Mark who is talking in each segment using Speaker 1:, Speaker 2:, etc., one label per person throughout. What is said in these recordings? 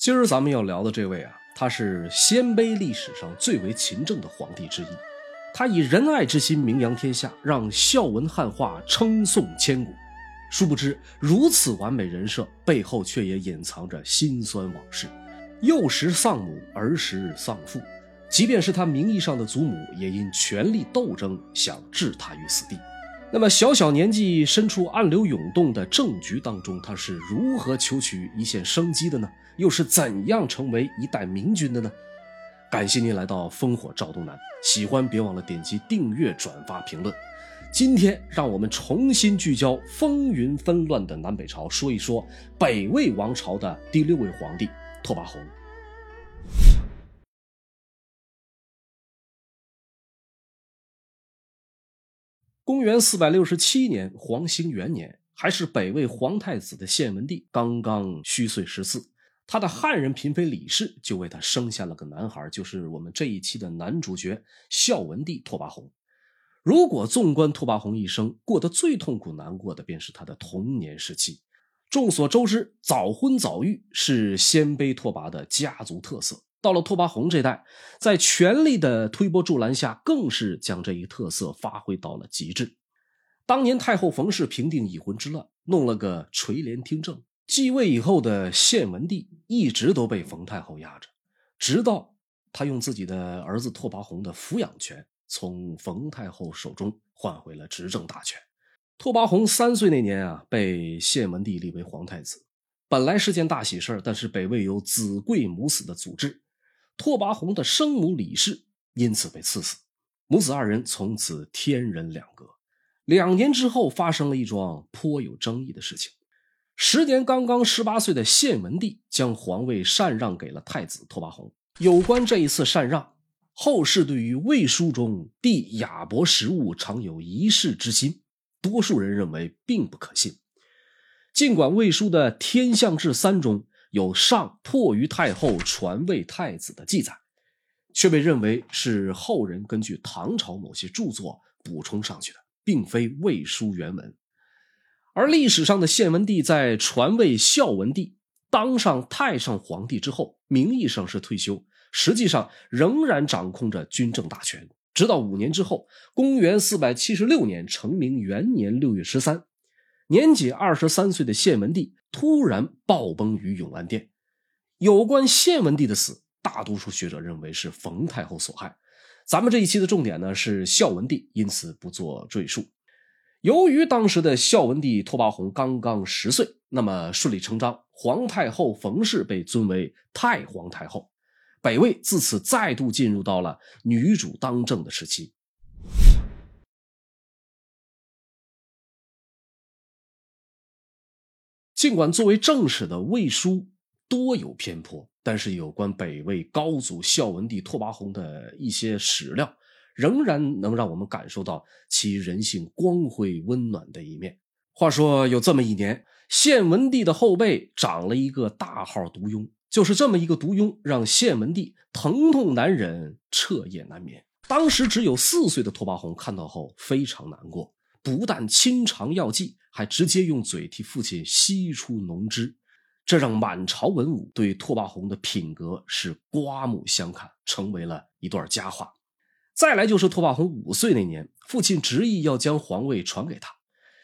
Speaker 1: 今儿咱们要聊的这位啊，他是鲜卑历史上最为勤政的皇帝之一。他以仁爱之心名扬天下，让孝文汉化称颂千古。殊不知，如此完美人设背后，却也隐藏着辛酸往事。幼时丧母，儿时丧父，即便是他名义上的祖母，也因权力斗争想置他于死地。那么，小小年纪身处暗流涌动的政局当中，他是如何求取一线生机的呢？又是怎样成为一代明君的呢？感谢您来到烽火赵东南，喜欢别忘了点击订阅、转发、评论。今天，让我们重新聚焦风云纷乱的南北朝，说一说北魏王朝的第六位皇帝拓跋宏。公元四百六十七年，黄兴元年，还是北魏皇太子的献文帝刚刚虚岁十四，他的汉人嫔妃李氏就为他生下了个男孩，就是我们这一期的男主角孝文帝拓跋宏。如果纵观拓跋宏一生，过得最痛苦难过的便是他的童年时期。众所周知，早婚早育是鲜卑拓跋的家族特色。到了拓跋宏这代，在权力的推波助澜下，更是将这一特色发挥到了极致。当年太后冯氏平定已婚之乱，弄了个垂帘听政。继位以后的献文帝一直都被冯太后压着，直到他用自己的儿子拓跋宏的抚养权从冯太后手中换回了执政大权。拓跋宏三岁那年啊，被献文帝立为皇太子，本来是件大喜事但是北魏有子贵母死的祖制。拓跋宏的生母李氏因此被赐死，母子二人从此天人两隔。两年之后，发生了一桩颇有争议的事情：时年刚刚十八岁的献文帝将皇位禅让给了太子拓跋宏。有关这一次禅让，后世对于魏书中帝亚伯食物常有一视之心，多数人认为并不可信。尽管魏书的《天象志三》中。有上迫于太后传位太子的记载，却被认为是后人根据唐朝某些著作补充上去的，并非魏书原文。而历史上的献文帝在传位孝文帝当上太上皇帝之后，名义上是退休，实际上仍然掌控着军政大权，直到五年之后，公元四百七十六年成明元年六月十三，年仅二十三岁的献文帝。突然暴崩于永安殿。有关献文帝的死，大多数学者认为是冯太后所害。咱们这一期的重点呢是孝文帝，因此不做赘述。由于当时的孝文帝拓跋宏刚刚十岁，那么顺理成章，皇太后冯氏被尊为太皇太后，北魏自此再度进入到了女主当政的时期。尽管作为正史的魏书多有偏颇，但是有关北魏高祖孝文帝拓跋宏的一些史料，仍然能让我们感受到其人性光辉温暖的一面。话说有这么一年，献文帝的后背长了一个大号毒痈，就是这么一个毒痈，让献文帝疼痛难忍，彻夜难眠。当时只有四岁的拓跋宏看到后非常难过。不但亲尝药剂，还直接用嘴替父亲吸出脓汁，这让满朝文武对拓跋宏的品格是刮目相看，成为了一段佳话。再来就是拓跋宏五岁那年，父亲执意要将皇位传给他，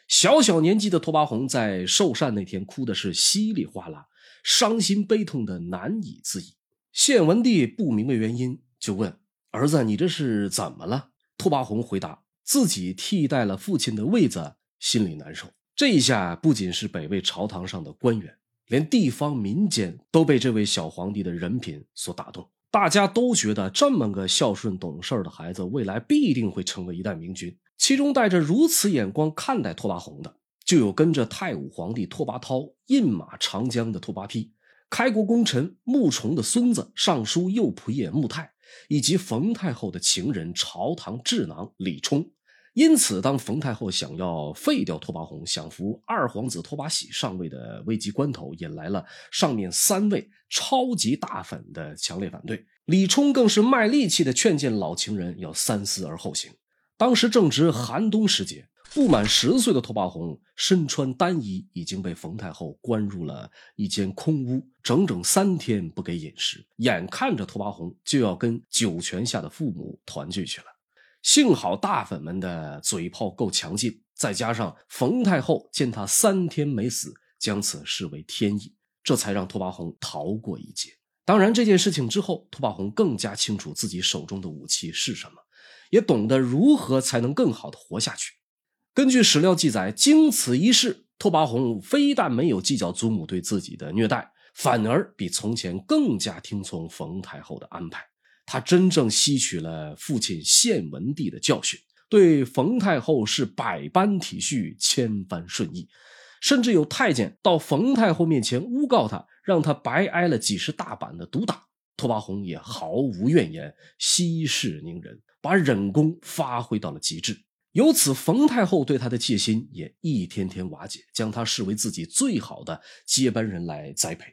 Speaker 1: 小小年纪的拓跋宏在受禅那天哭的是稀里哗啦，伤心悲痛的难以自已。献文帝不明白原因，就问儿子：“你这是怎么了？”拓跋宏回答。自己替代了父亲的位子，心里难受。这一下不仅是北魏朝堂上的官员，连地方民间都被这位小皇帝的人品所打动。大家都觉得这么个孝顺懂事的孩子，未来必定会成为一代明君。其中带着如此眼光看待拓跋宏的，就有跟着太武皇帝拓跋焘饮马长江的拓跋丕，开国功臣穆崇的孙子尚书右仆射穆泰，以及冯太后的情人朝堂智囊李冲。因此，当冯太后想要废掉拓跋宏，想扶二皇子拓跋喜上位的危急关头，引来了上面三位超级大粉的强烈反对。李冲更是卖力气的劝谏老情人要三思而后行。当时正值寒冬时节，不满十岁的拓跋宏身穿单衣，已经被冯太后关入了一间空屋，整整三天不给饮食，眼看着拓跋宏就要跟九泉下的父母团聚去了。幸好大粉们的嘴炮够强劲，再加上冯太后见他三天没死，将此视为天意，这才让拓跋宏逃过一劫。当然，这件事情之后，拓跋宏更加清楚自己手中的武器是什么，也懂得如何才能更好的活下去。根据史料记载，经此一事，拓跋宏非但没有计较祖母对自己的虐待，反而比从前更加听从冯太后的安排。他真正吸取了父亲献文帝的教训，对冯太后是百般体恤、千般顺意，甚至有太监到冯太后面前诬告他，让他白挨了几十大板的毒打。拓跋宏也毫无怨言，息事宁人，把忍功发挥到了极致。由此，冯太后对他的戒心也一天天瓦解，将他视为自己最好的接班人来栽培，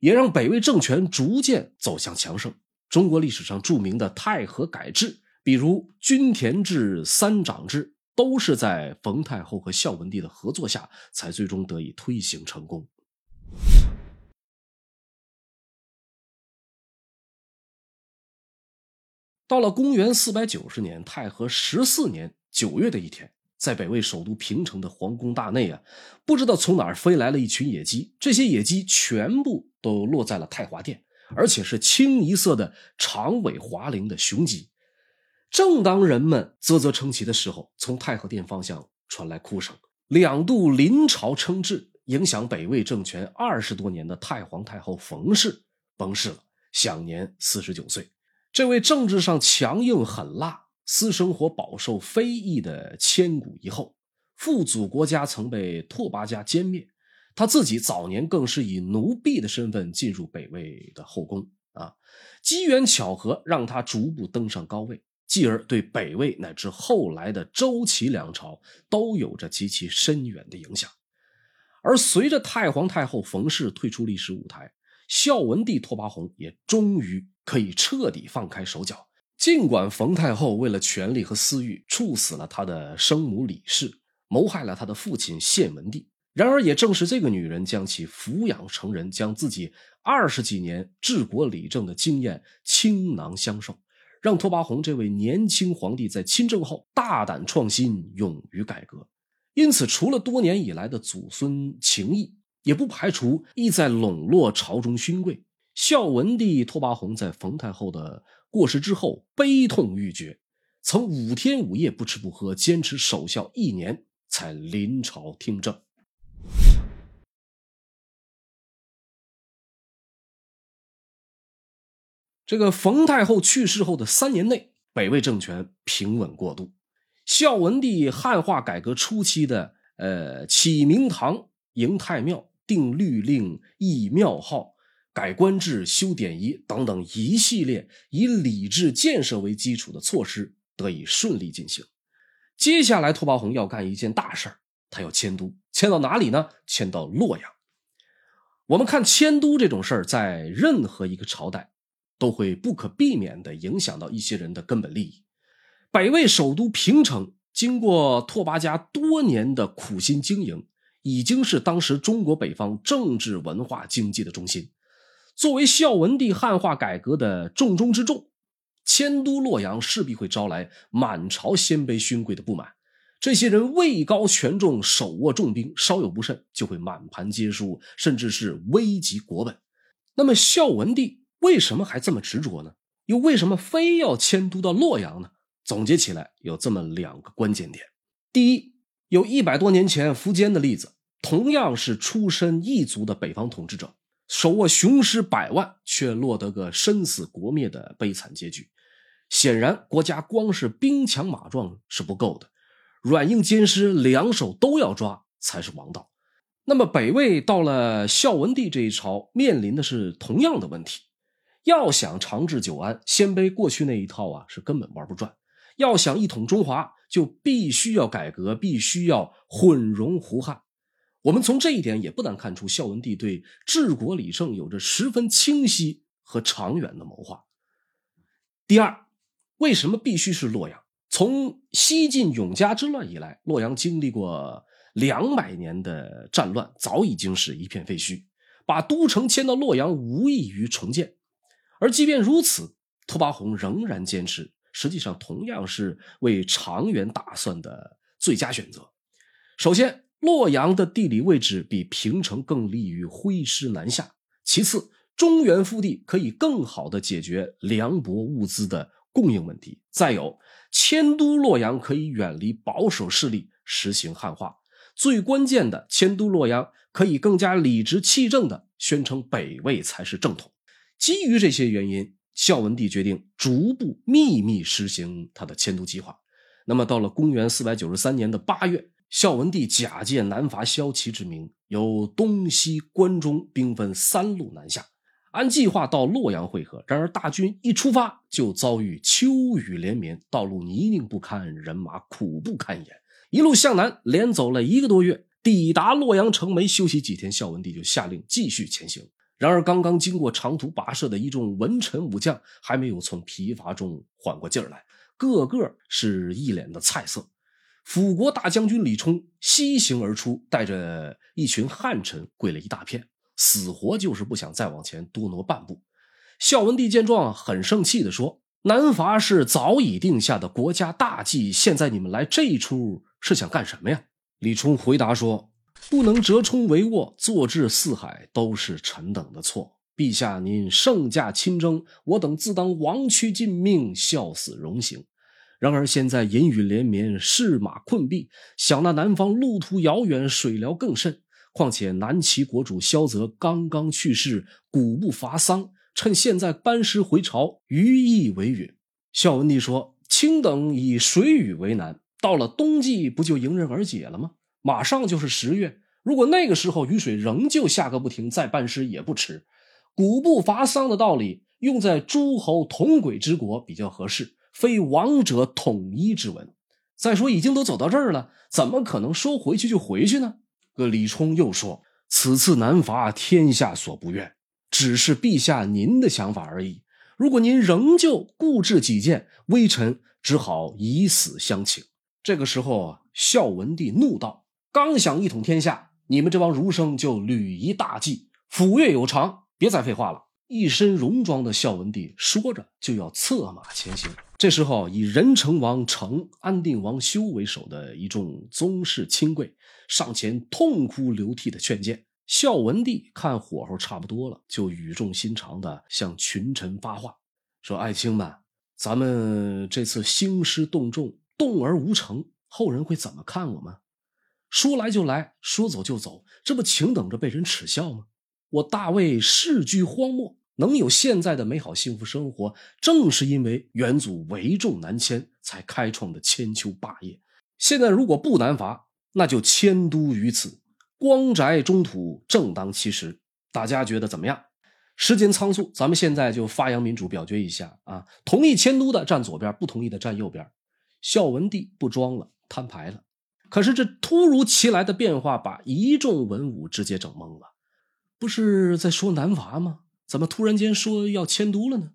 Speaker 1: 也让北魏政权逐渐走向强盛。中国历史上著名的太和改制，比如均田制、三长制，都是在冯太后和孝文帝的合作下，才最终得以推行成功。到了公元四百九十年，太和十四年。九月的一天，在北魏首都平城的皇宫大内啊，不知道从哪儿飞来了一群野鸡。这些野鸡全部都落在了太华殿，而且是清一色的长尾华翎的雄鸡。正当人们啧啧称奇的时候，从太和殿方向传来哭声。两度临朝称制，影响北魏政权二十多年的太皇太后冯氏崩逝了，享年四十九岁。这位政治上强硬狠辣。私生活饱受非议的千古一后，父祖国家曾被拓跋家歼灭，他自己早年更是以奴婢的身份进入北魏的后宫啊，机缘巧合让他逐步登上高位，继而对北魏乃至后来的周齐两朝都有着极其深远的影响。而随着太皇太后冯氏退出历史舞台，孝文帝拓跋宏也终于可以彻底放开手脚。尽管冯太后为了权力和私欲处死了他的生母李氏，谋害了他的父亲献文帝，然而也正是这个女人将其抚养成人，将自己二十几年治国理政的经验倾囊相授，让拓跋宏这位年轻皇帝在亲政后大胆创新，勇于改革。因此，除了多年以来的祖孙情谊，也不排除意在笼络朝中勋贵。孝文帝拓跋宏在冯太后的。过世之后，悲痛欲绝，曾五天五夜不吃不喝，坚持守孝一年，才临朝听政。这个冯太后去世后的三年内，北魏政权平稳过渡。孝文帝汉化改革初期的，呃，启明堂、迎太庙、定律令、议庙号。改官制、修典仪等等一系列以礼制建设为基础的措施得以顺利进行。接下来，拓跋宏要干一件大事他要迁都，迁到哪里呢？迁到洛阳。我们看迁都这种事儿，在任何一个朝代都会不可避免地影响到一些人的根本利益。北魏首都平城，经过拓跋家多年的苦心经营，已经是当时中国北方政治、文化、经济的中心。作为孝文帝汉化改革的重中之重，迁都洛阳势必会招来满朝鲜卑勋贵的不满。这些人位高权重，手握重兵，稍有不慎就会满盘皆输，甚至是危及国本。那么孝文帝为什么还这么执着呢？又为什么非要迁都到洛阳呢？总结起来有这么两个关键点：第一，有一百多年前苻坚的例子，同样是出身异族的北方统治者。手握雄师百万，却落得个身死国灭的悲惨结局。显然，国家光是兵强马壮是不够的，软硬兼施，两手都要抓才是王道。那么，北魏到了孝文帝这一朝，面临的是同样的问题：要想长治久安，鲜卑过去那一套啊是根本玩不转；要想一统中华，就必须要改革，必须要混融胡汉。我们从这一点也不难看出，孝文帝对治国理政有着十分清晰和长远的谋划。第二，为什么必须是洛阳？从西晋永嘉之乱以来，洛阳经历过两百年的战乱，早已经是一片废墟。把都城迁到洛阳，无异于重建。而即便如此，拓跋宏仍然坚持，实际上同样是为长远打算的最佳选择。首先，洛阳的地理位置比平城更利于挥师南下；其次，中原腹地可以更好的解决粮帛物资的供应问题；再有，迁都洛阳可以远离保守势力，实行汉化。最关键的，迁都洛阳。可以更加理直气正地宣称北魏才是正统。基于这些原因，孝文帝决定逐步秘密实行他的迁都计划。那么，到了公元四百九十三年的八月，孝文帝假借南伐萧齐之名，由东西关中兵分三路南下，按计划到洛阳会合。然而，大军一出发就遭遇秋雨连绵，道路泥泞不堪，人马苦不堪言，一路向南，连走了一个多月。抵达洛阳城没休息几天，孝文帝就下令继续前行。然而，刚刚经过长途跋涉的一众文臣武将还没有从疲乏中缓过劲儿来，个个是一脸的菜色。辅国大将军李冲西行而出，带着一群汉臣跪了一大片，死活就是不想再往前多挪半步。孝文帝见状，很生气地说：“南伐是早已定下的国家大计，现在你们来这一出是想干什么呀？”李冲回答说：“不能折冲帷幄，坐至四海，都是臣等的错。陛下您圣驾亲征，我等自当亡躯尽命，笑死荣行。然而现在阴雨连绵，士马困弊，想那南方路途遥远，水疗更甚。况且南齐国主萧泽刚刚去世，古不伐丧，趁现在班师回朝，余意为允。”孝文帝说：“卿等以水雨为难。”到了冬季，不就迎刃而解了吗？马上就是十月，如果那个时候雨水仍旧下个不停，再办事也不迟。古不伐丧的道理用在诸侯同轨之国比较合适，非王者统一之文。再说，已经都走到这儿了，怎么可能说回去就回去呢？可李冲又说：“此次南伐，天下所不愿，只是陛下您的想法而已。如果您仍旧固执己见，微臣只好以死相请。”这个时候，孝文帝怒道：“刚想一统天下，你们这帮儒生就屡一大计，斧钺有常，别再废话了。”一身戎装的孝文帝说着就要策马前行。这时候，以仁成王成、安定王修为首的一众宗室亲贵上前痛哭流涕的劝谏。孝文帝看火候差不多了，就语重心长的向群臣发话说：“爱卿们，咱们这次兴师动众。”动而无成，后人会怎么看我们？说来就来，说走就走，这不请等着被人耻笑吗？我大魏世居荒漠，能有现在的美好幸福生活，正是因为元祖为重南迁才开创的千秋霸业。现在如果不南伐，那就迁都于此，光宅中土，正当其时。大家觉得怎么样？时间仓促，咱们现在就发扬民主，表决一下啊！同意迁都的站左边，不同意的站右边。孝文帝不装了，摊牌了。可是这突如其来的变化把一众文武直接整懵了。不是在说南伐吗？怎么突然间说要迁都了呢？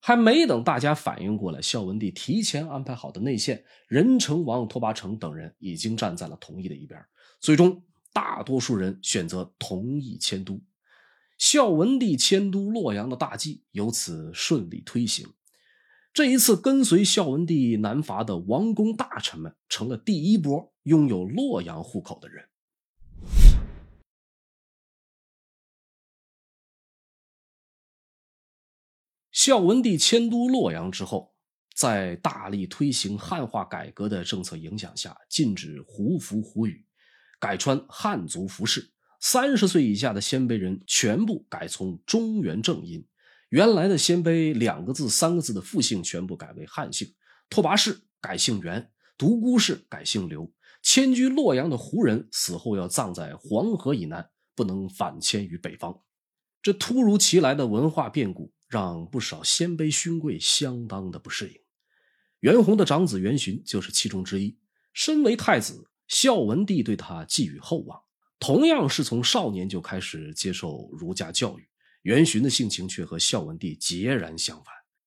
Speaker 1: 还没等大家反应过来，孝文帝提前安排好的内线任城王拓跋成等人已经站在了同意的一边。最终，大多数人选择同意迁都。孝文帝迁都洛阳的大计由此顺利推行。这一次，跟随孝文帝南伐的王公大臣们，成了第一波拥有洛阳户口的人。孝文帝迁都洛阳之后，在大力推行汉化改革的政策影响下，禁止胡服胡语，改穿汉族服饰。三十岁以下的鲜卑人全部改从中原正音。原来的鲜卑两个字、三个字的复姓全部改为汉姓，拓跋氏改姓元，独孤氏改姓刘。迁居洛阳的胡人死后要葬在黄河以南，不能反迁于北方。这突如其来的文化变故让不少鲜卑勋贵相当的不适应。袁弘的长子袁询就是其中之一。身为太子，孝文帝对他寄予厚望，同样是从少年就开始接受儒家教育。袁询的性情却和孝文帝截然相反。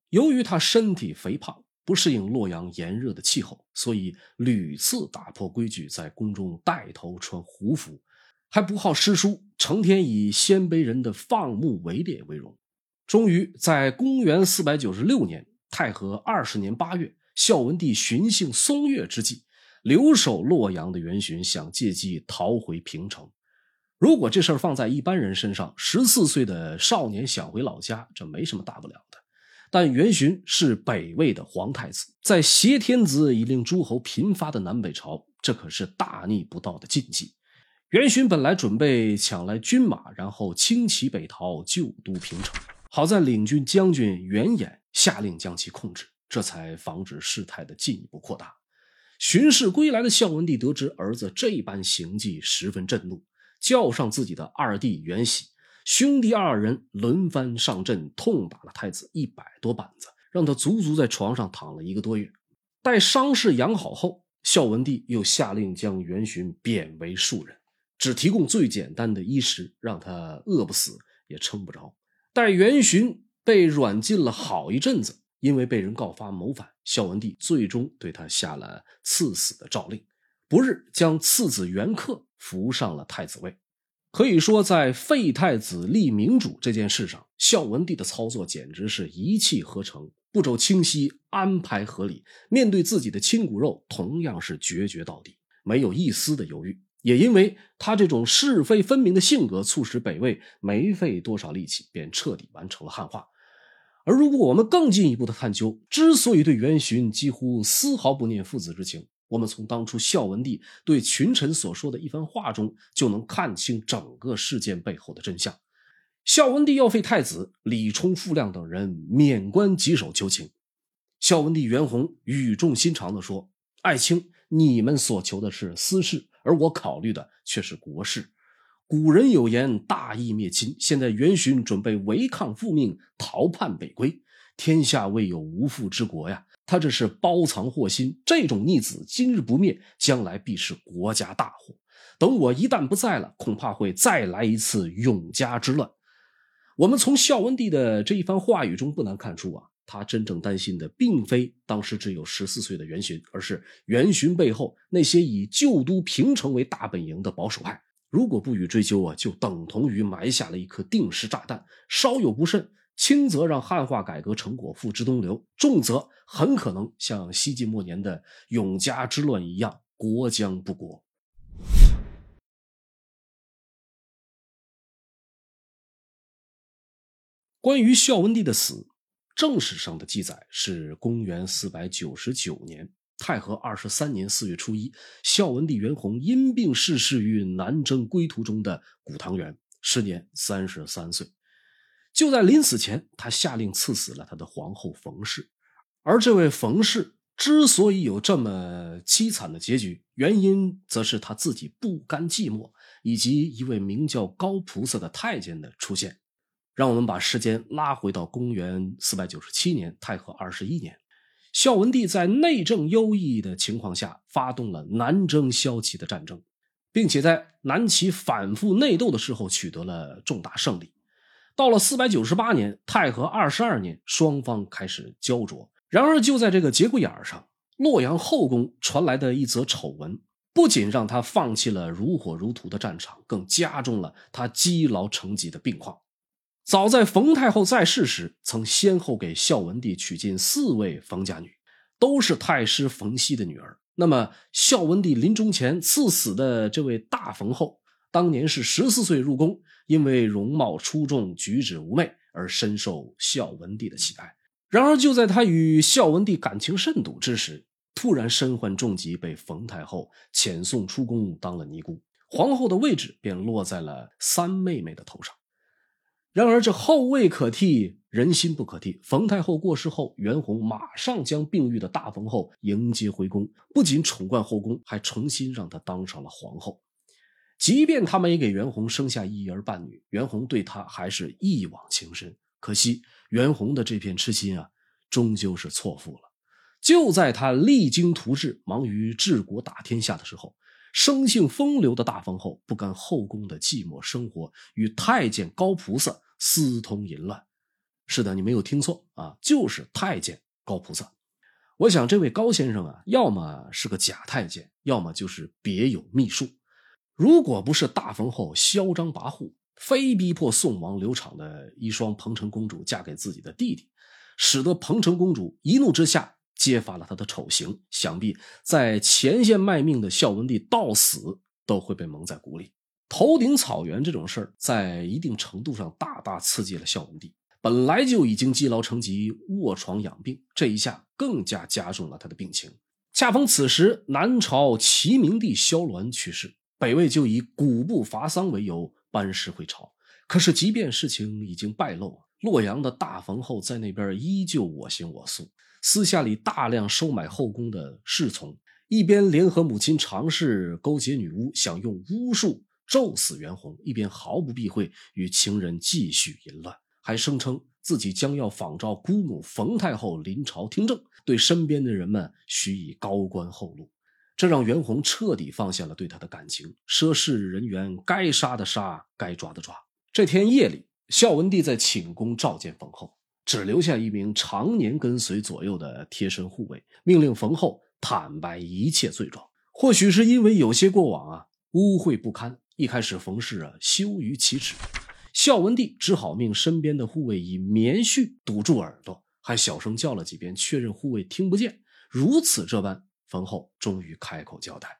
Speaker 1: 由于他身体肥胖，不适应洛阳炎热的气候，所以屡次打破规矩，在宫中带头穿胡服，还不好诗书，成天以鲜卑人的放牧围猎为荣。终于在公元四百九十六年太和二十年八月，孝文帝巡幸松岳之际，留守洛阳的元勋想借机逃回平城。如果这事儿放在一般人身上，十四岁的少年想回老家，这没什么大不了的。但元勋是北魏的皇太子，在挟天子以令诸侯频发的南北朝，这可是大逆不道的禁忌。元勋本来准备抢来军马，然后轻骑北逃，旧都平城。好在领军将军袁衍下令将其控制，这才防止事态的进一步扩大。巡视归来的孝文帝得知儿子这般行迹，十分震怒，叫上自己的二弟袁喜，兄弟二人轮番上阵，痛打了太子一百多板子，让他足足在床上躺了一个多月。待伤势养好后，孝文帝又下令将元洵贬为庶人，只提供最简单的衣食，让他饿不死也撑不着。待元洵被软禁了好一阵子，因为被人告发谋反，孝文帝最终对他下了赐死的诏令，不日将次子元恪扶上了太子位。可以说，在废太子立明主这件事上，孝文帝的操作简直是一气呵成，步骤清晰，安排合理。面对自己的亲骨肉，同样是决绝到底，没有一丝的犹豫。也因为他这种是非分明的性格，促使北魏没费多少力气便彻底完成了汉化。而如果我们更进一步的探究，之所以对元勋几乎丝毫不念父子之情，我们从当初孝文帝对群臣所说的一番话中，就能看清整个事件背后的真相。孝文帝要废太子，李冲、傅亮等人免官棘手求情。孝文帝元宏语重心长地说：“爱卿，你们所求的是私事。”而我考虑的却是国事。古人有言：“大义灭亲。”现在元勋准备违抗父命，逃叛北归。天下未有无父之国呀！他这是包藏祸心。这种逆子今日不灭，将来必是国家大祸。等我一旦不在了，恐怕会再来一次永嘉之乱。我们从孝文帝的这一番话语中不难看出啊。他真正担心的，并非当时只有十四岁的元勋，而是元勋背后那些以旧都平城为大本营的保守派。如果不予追究啊，就等同于埋下了一颗定时炸弹。稍有不慎，轻则让汉化改革成果付之东流，重则很可能像西晋末年的永嘉之乱一样，国将不国。关于孝文帝的死。正史上的记载是公元四百九十九年，太和二十三年四月初一，孝文帝元宏因病逝世于南征归途中的古唐园，时年三十三岁。就在临死前，他下令赐死了他的皇后冯氏。而这位冯氏之所以有这么凄惨的结局，原因则是他自己不甘寂寞，以及一位名叫高菩萨的太监的出现。让我们把时间拉回到公元四百九十七年，太和二十一年，孝文帝在内政优异的情况下，发动了南征骁骑的战争，并且在南齐反复内斗的时候取得了重大胜利。到了四百九十八年，太和二十二年，双方开始焦灼。然而，就在这个节骨眼上，洛阳后宫传来的一则丑闻，不仅让他放弃了如火如荼的战场，更加重了他积劳成疾的病况。早在冯太后在世时，曾先后给孝文帝娶进四位冯家女，都是太师冯熙的女儿。那么，孝文帝临终前赐死的这位大冯后，当年是十四岁入宫，因为容貌出众、举止妩媚而深受孝文帝的喜爱。然而，就在他与孝文帝感情甚笃之时，突然身患重疾，被冯太后遣送出宫当了尼姑，皇后的位置便落在了三妹妹的头上。然而，这后位可替，人心不可替。冯太后过世后，袁弘马上将病愈的大冯后迎接回宫，不仅宠冠后宫，还重新让她当上了皇后。即便他没给袁弘生下一儿半女，袁弘对他还是一往情深。可惜，袁弘的这片痴心啊，终究是错付了。就在他励精图治、忙于治国打天下的时候。生性风流的大冯后不甘后宫的寂寞生活，与太监高菩萨私通淫乱。是的，你没有听错啊，就是太监高菩萨。我想这位高先生啊，要么是个假太监，要么就是别有秘术。如果不是大冯后嚣张跋扈，非逼迫宋王刘昶的一双彭城公主嫁给自己的弟弟，使得彭城公主一怒之下揭发了他的丑行，想必在前线卖命的孝文帝到死都会被蒙在鼓里。头顶草原这种事儿，在一定程度上大大刺激了孝文帝。本来就已经积劳成疾、卧床养病，这一下更加加重了他的病情。恰逢此时，南朝齐明帝萧鸾去世，北魏就以古不伐丧为由班师回朝。可是，即便事情已经败露，洛阳的大冯后在那边依旧我行我素，私下里大量收买后宫的侍从，一边联合母亲常氏勾结女巫，想用巫术咒死袁弘，一边毫不避讳与情人继续淫乱。还声称自己将要仿照姑母冯太后临朝听政，对身边的人们许以高官厚禄，这让袁弘彻底放下了对他的感情。涉事人员该杀的杀，该抓的抓。这天夜里，孝文帝在寝宫召见冯后，只留下一名常年跟随左右的贴身护卫，命令冯后坦白一切罪状。或许是因为有些过往啊，污秽不堪，一开始冯氏啊羞于启齿。孝文帝只好命身边的护卫以棉絮堵住耳朵，还小声叫了几遍，确认护卫听不见。如此这般，冯后终于开口交代。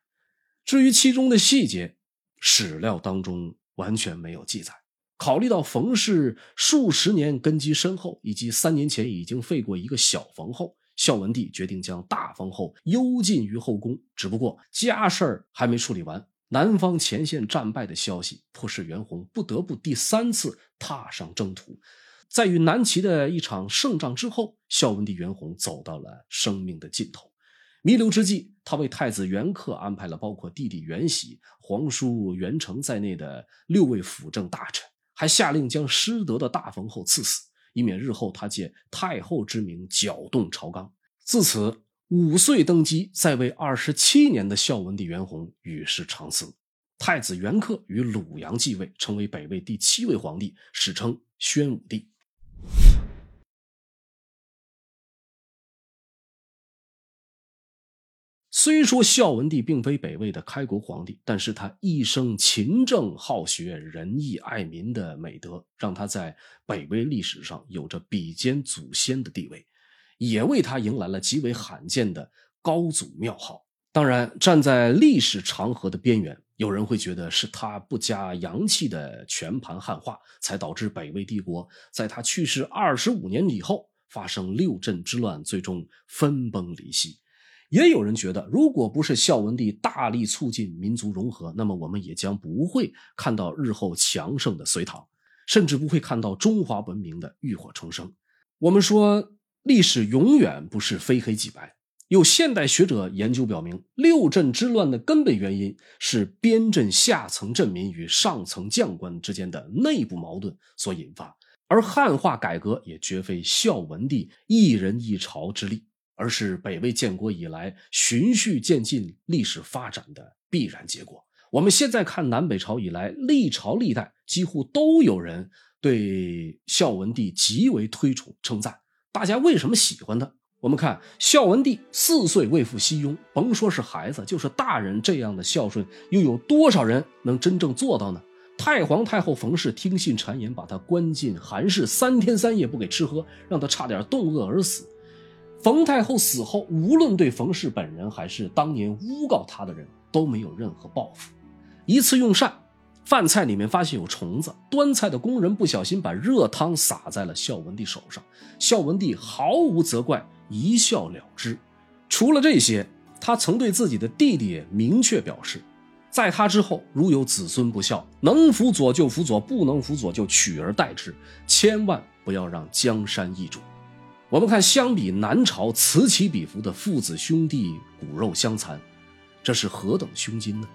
Speaker 1: 至于其中的细节，史料当中完全没有记载。考虑到冯氏数十年根基深厚，以及三年前已经废过一个小冯后，孝文帝决定将大冯后幽禁于后宫。只不过家事儿还没处理完。南方前线战败的消息，迫使袁弘不得不第三次踏上征途。在与南齐的一场胜仗之后，孝文帝袁弘走到了生命的尽头。弥留之际，他为太子袁克安排了包括弟弟袁喜、皇叔袁成在内的六位辅政大臣，还下令将失德的大冯后赐死，以免日后他借太后之名搅动朝纲。自此。五岁登基，在位二十七年的孝文帝袁弘与世长辞，太子袁克于鲁阳继位，成为北魏第七位皇帝，史称宣武帝。虽说孝文帝并非北魏的开国皇帝，但是他一生勤政好学、仁义爱民的美德，让他在北魏历史上有着比肩祖先的地位。也为他迎来了极为罕见的高祖庙号。当然，站在历史长河的边缘，有人会觉得是他不加洋气的全盘汉化，才导致北魏帝国在他去世二十五年以后发生六镇之乱，最终分崩离析。也有人觉得，如果不是孝文帝大力促进民族融合，那么我们也将不会看到日后强盛的隋唐，甚至不会看到中华文明的浴火重生。我们说。历史永远不是非黑即白。有现代学者研究表明，六镇之乱的根本原因是边镇下层镇民与上层将官之间的内部矛盾所引发。而汉化改革也绝非孝文帝一人一朝之力，而是北魏建国以来循序渐进历史发展的必然结果。我们现在看南北朝以来，历朝历代几乎都有人对孝文帝极为推崇称赞。大家为什么喜欢他？我们看孝文帝四岁为父西雍，甭说是孩子，就是大人这样的孝顺，又有多少人能真正做到呢？太皇太后冯氏听信谗言，把他关进寒室，三天三夜不给吃喝，让他差点冻饿而死。冯太后死后，无论对冯氏本人还是当年诬告他的人都没有任何报复，一次用膳。饭菜里面发现有虫子，端菜的工人不小心把热汤洒在了孝文帝手上，孝文帝毫无责怪，一笑了之。除了这些，他曾对自己的弟弟明确表示，在他之后如有子孙不孝，能辅佐就辅佐，不能辅佐就取而代之，千万不要让江山易主。我们看，相比南朝此起彼伏的父子兄弟骨肉相残，这是何等胸襟呢？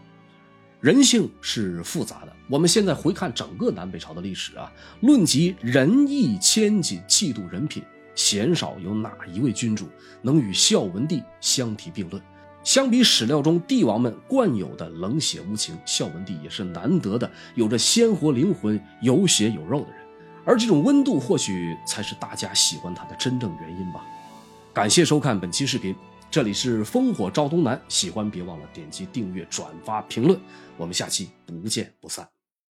Speaker 1: 人性是复杂的。我们现在回看整个南北朝的历史啊，论及仁义谦谨、气度人品，鲜少有哪一位君主能与孝文帝相提并论。相比史料中帝王们惯有的冷血无情，孝文帝也是难得的有着鲜活灵魂、有血有肉的人。而这种温度，或许才是大家喜欢它的真正原因吧。感谢收看本期视频，这里是烽火赵东南，喜欢别忘了点击订阅、转发、评论，我们下期不见不散。